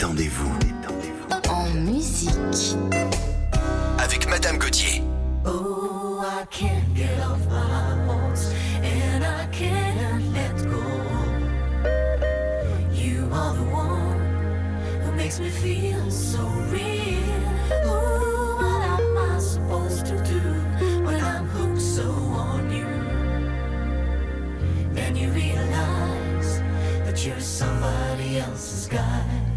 Détendez-vous. En musique. Avec Madame Gauthier. Oh, I can't get off my horse and I can't let go. You are the one who makes me feel so real. Oh, what am I supposed to do when I'm hooked so on you? Then you realize that you're somebody else's guy.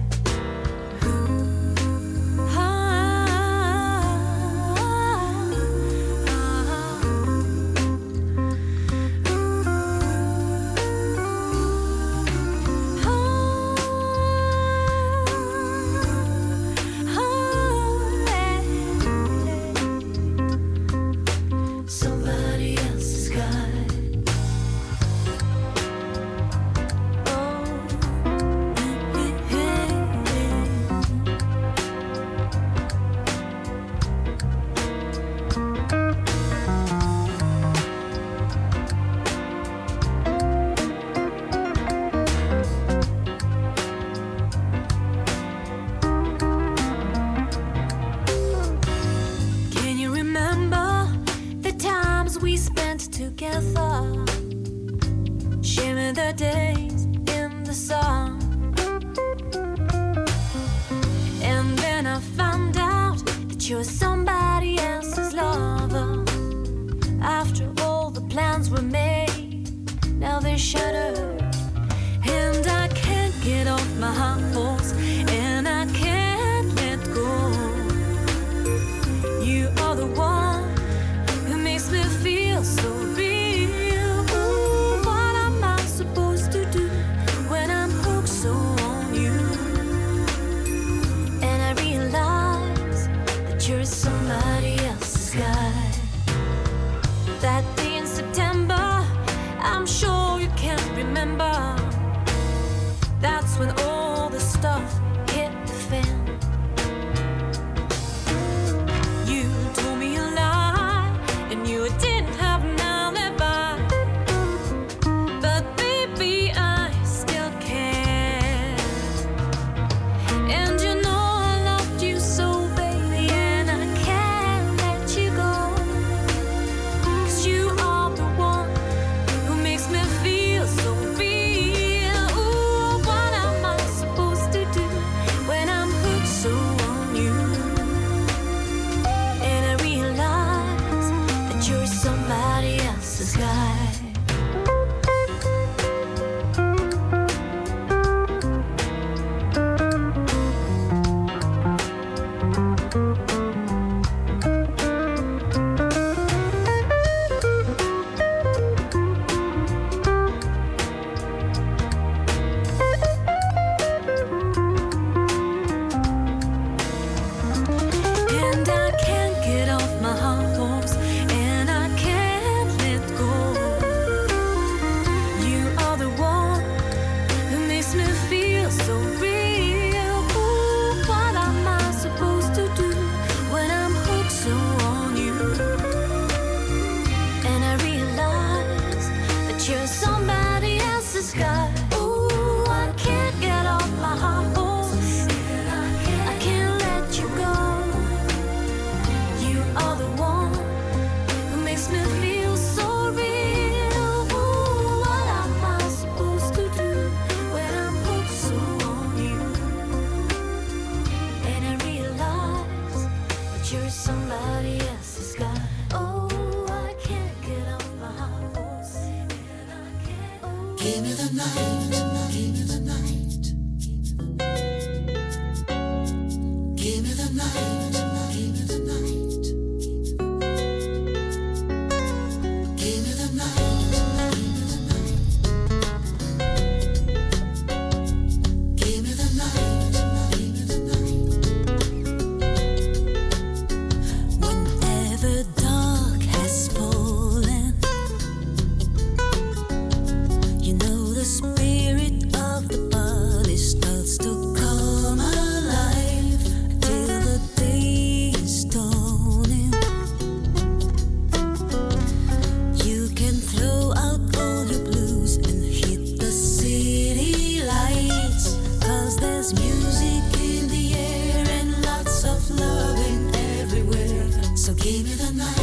Give me the night.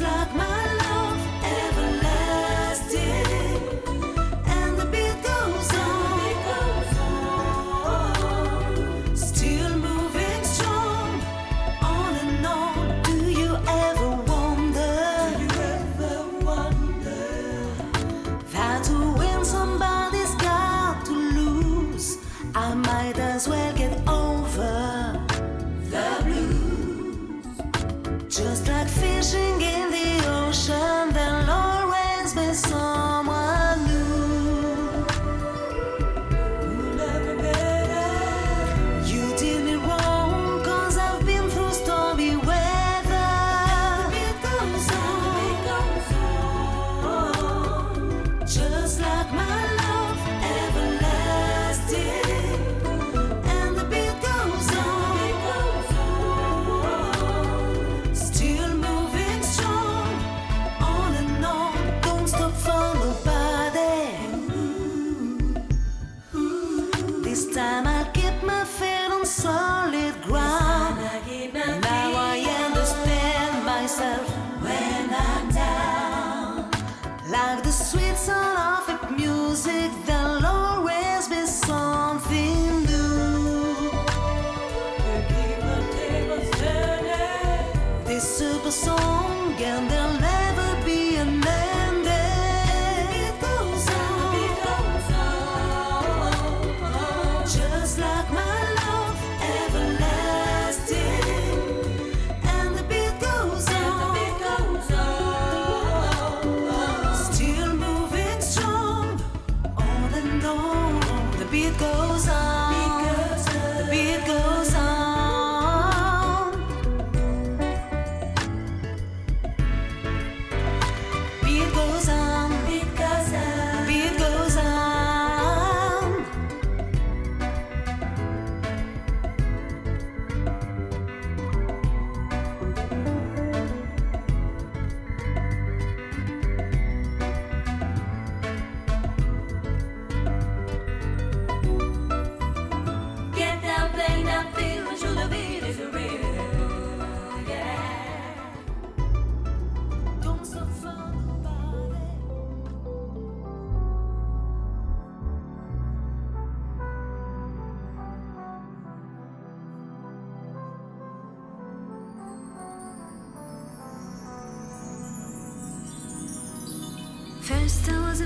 like mine.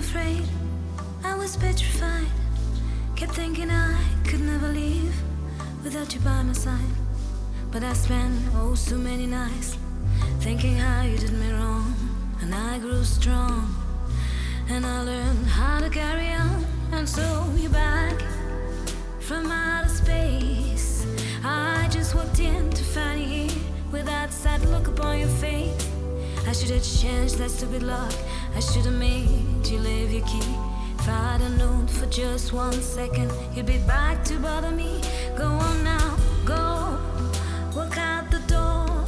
Afraid, I was petrified. Kept thinking I could never leave without you by my side. But I spent oh so many nights thinking how you did me wrong. And I grew strong and I learned how to carry on. And so you're back from outer space. I just walked in to find you here with that sad look upon your face. I should have changed that stupid lock. I should have made you leave your key. If I'd have known for just one second, you'd be back to bother me. Go on now, go. Walk out the door.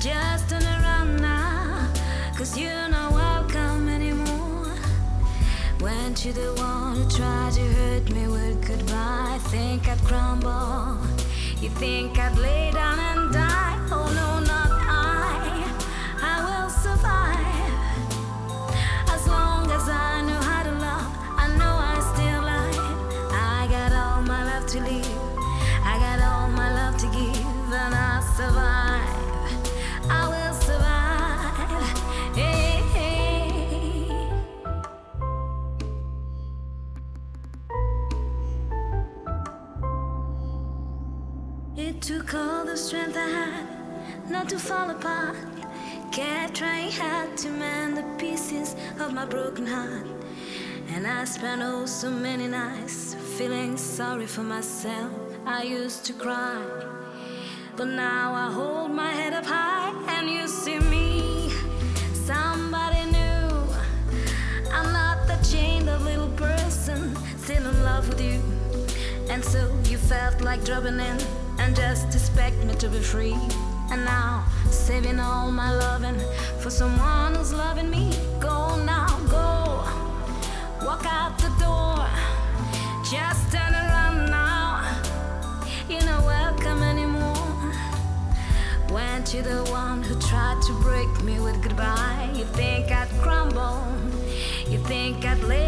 Just turn around now. Cause you're not welcome anymore. Weren't you the one who tried to hurt me with goodbye? Think I'd crumble. You think I'd lay down and die? All the strength I had not to fall apart. Kept trying hard to mend the pieces of my broken heart. And I spent oh so many nights feeling sorry for myself. I used to cry, but now I hold my head up high and you see me. Somebody new. I'm not the chained up little person still in love with you. And so you felt like dropping in and just expect me to be free. And now, saving all my loving for someone who's loving me. Go now, go. Walk out the door. Just turn around now. You're not welcome anymore. Weren't you the one who tried to break me with goodbye? You think I'd crumble? You think I'd lay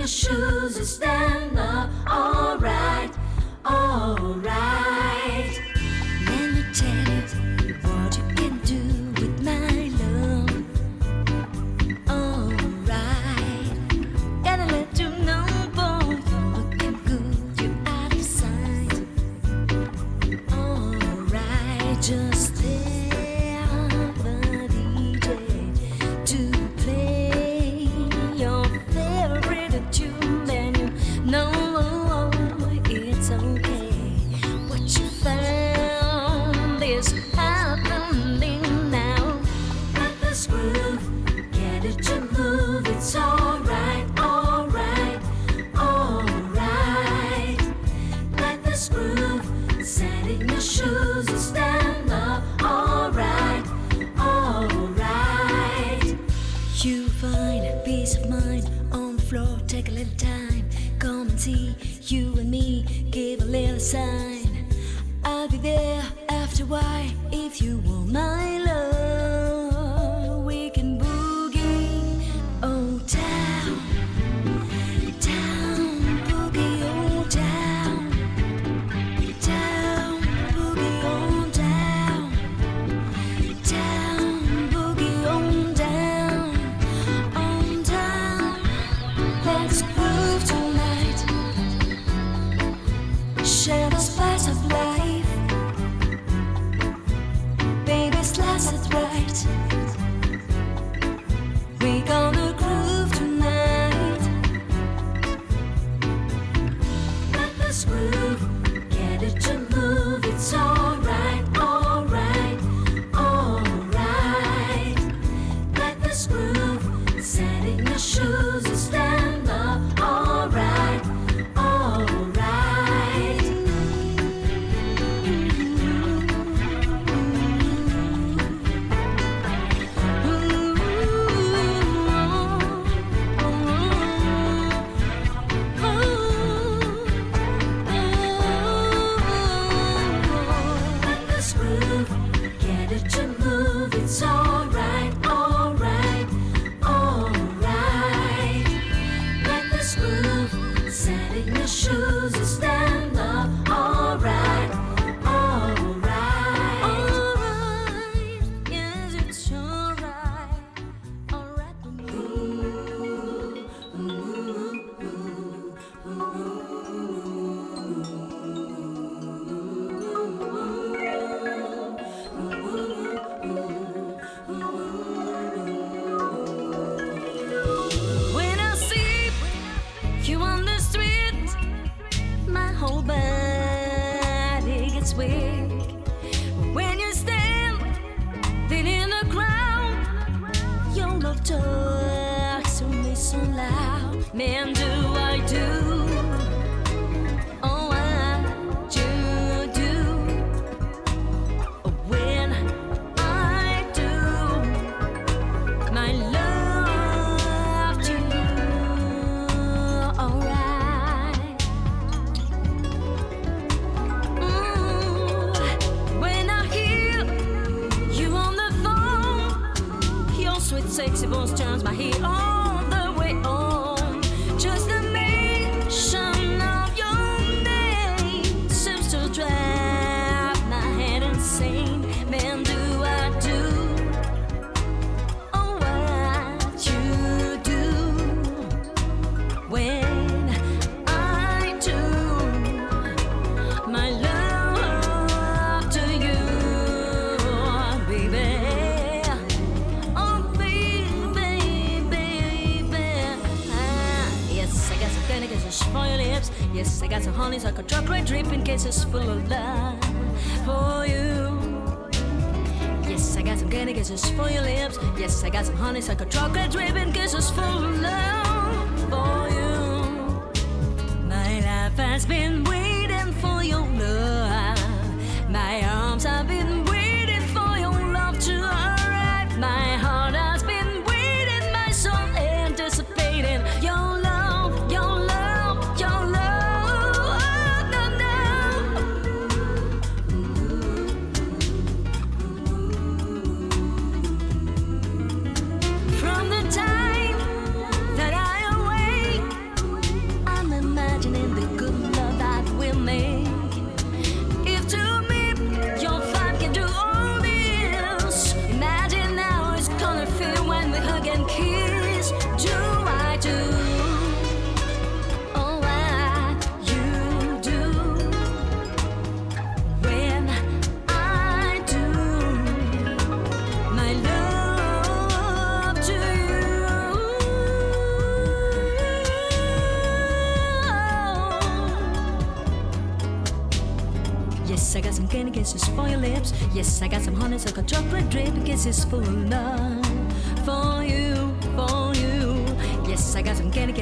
your shoes and stand up. Alright, alright.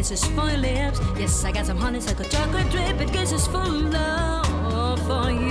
kisses for your lips. Yes, I got some honeysuckle chocolate drip. It kisses full love for you.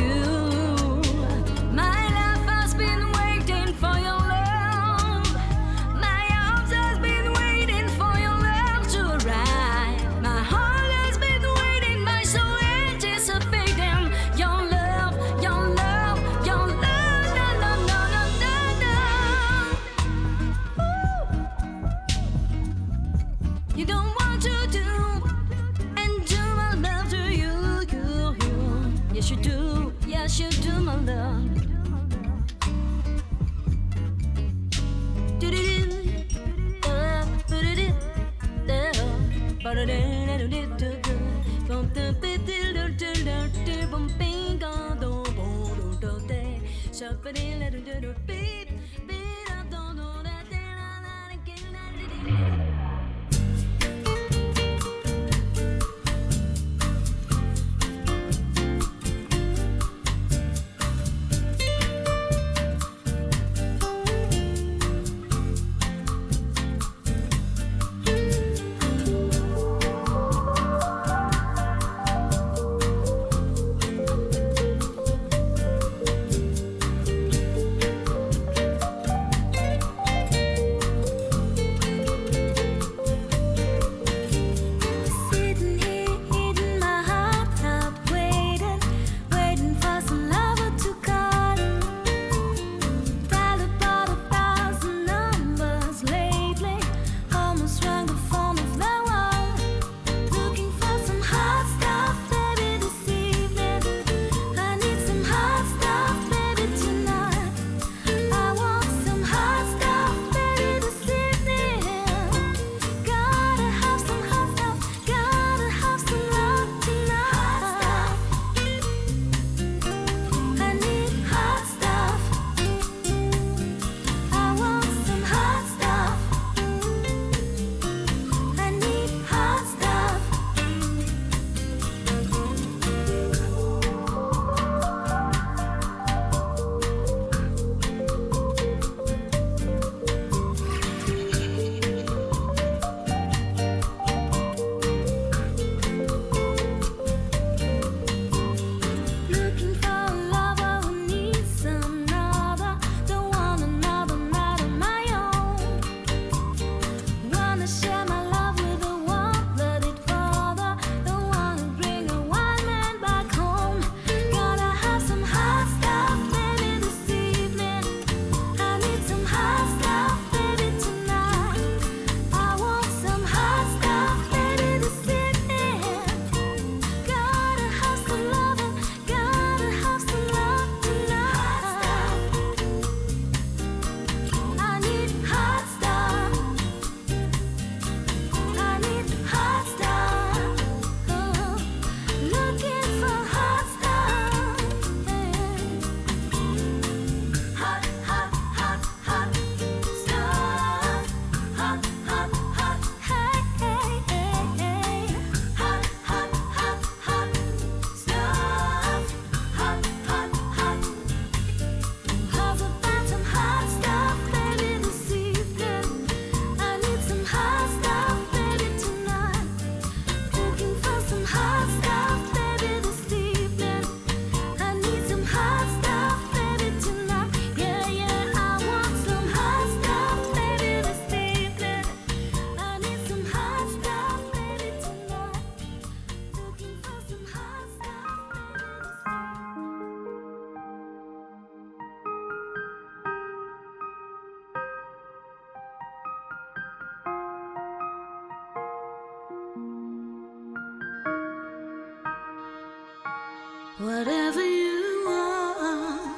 Whatever you want,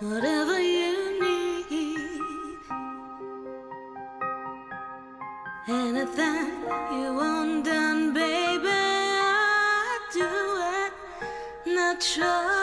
whatever you need, anything you want done, baby, I do it natural.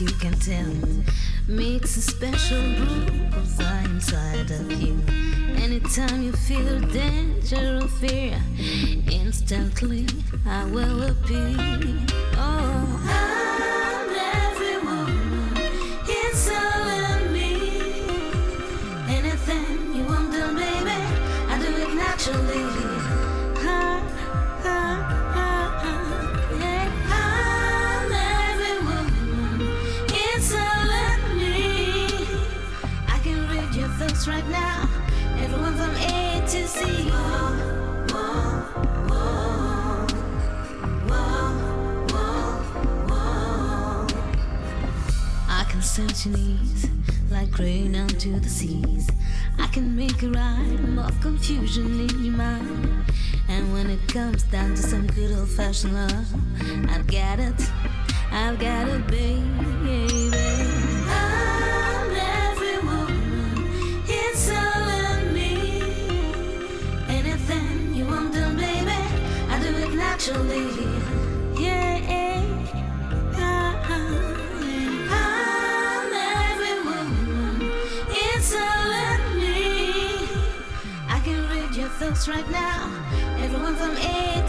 you can tell makes a special brew of fire inside of you. Anytime you feel danger or fear, instantly I will appear. professional. I've got it, I've got it, baby. I'm every woman, it's all in me. Anything you want baby, I do it naturally. right now. Everyone from A.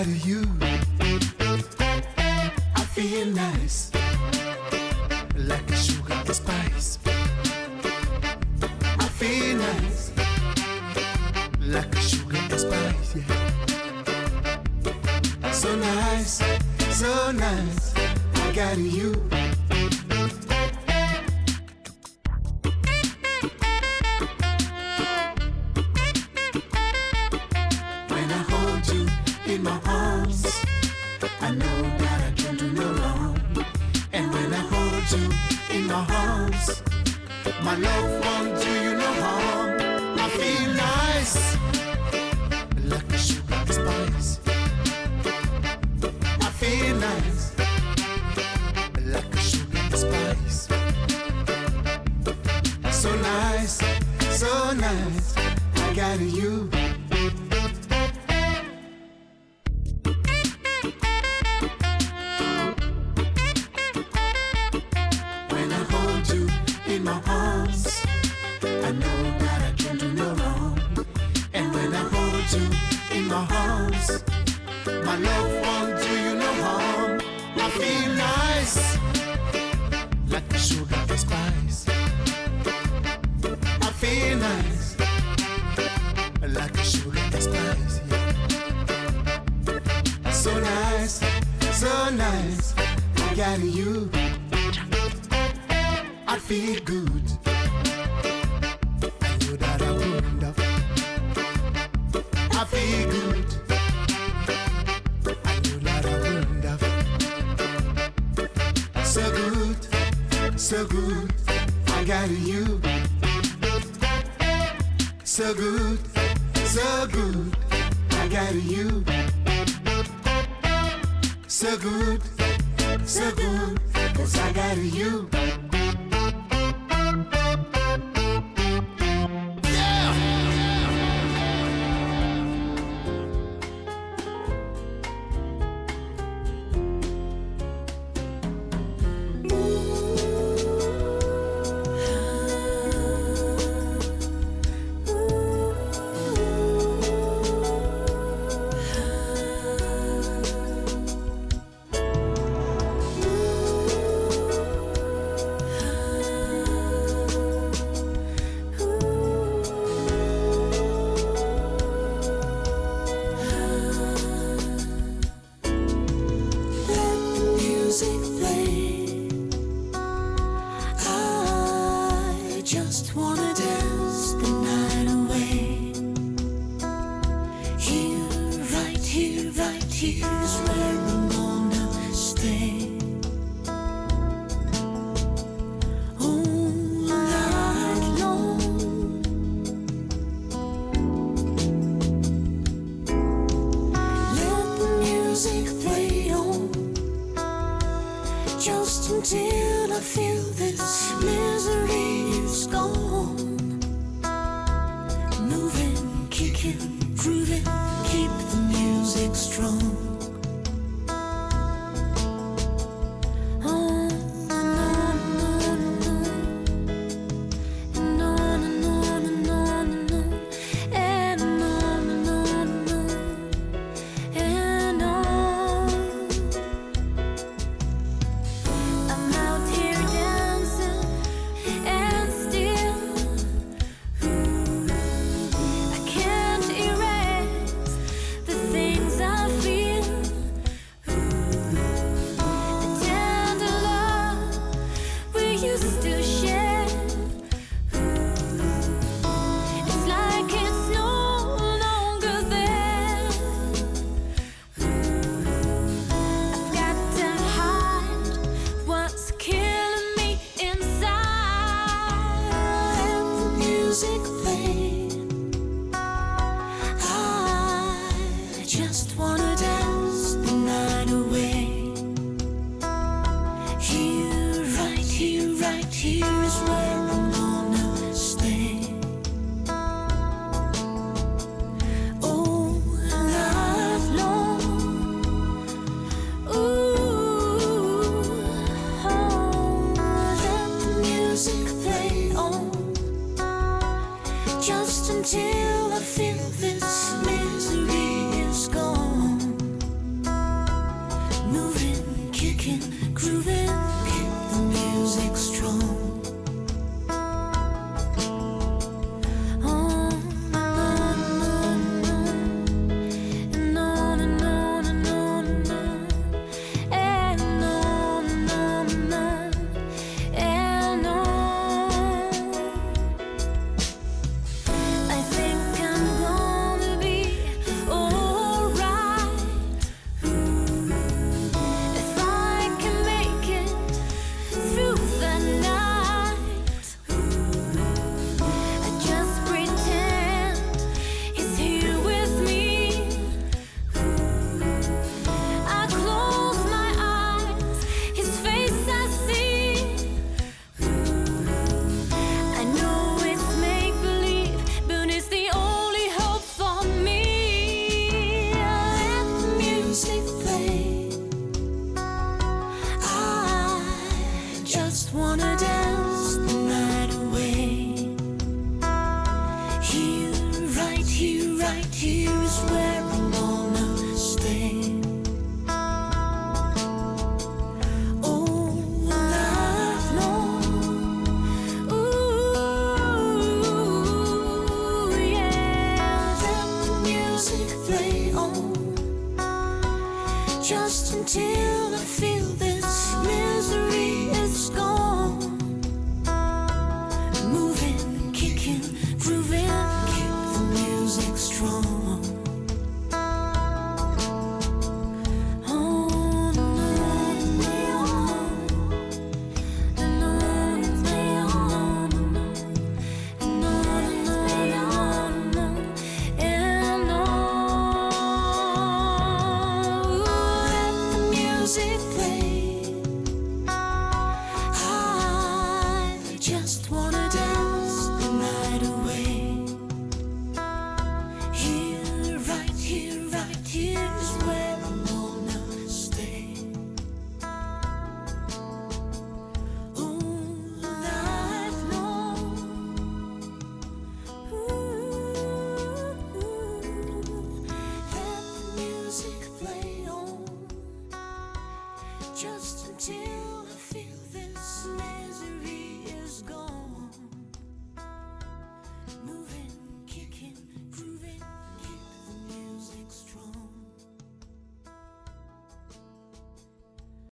of you. I feel nice, like a sugar and spice. I feel nice, like a sugar and spice. Yeah. So nice, so nice, I got you.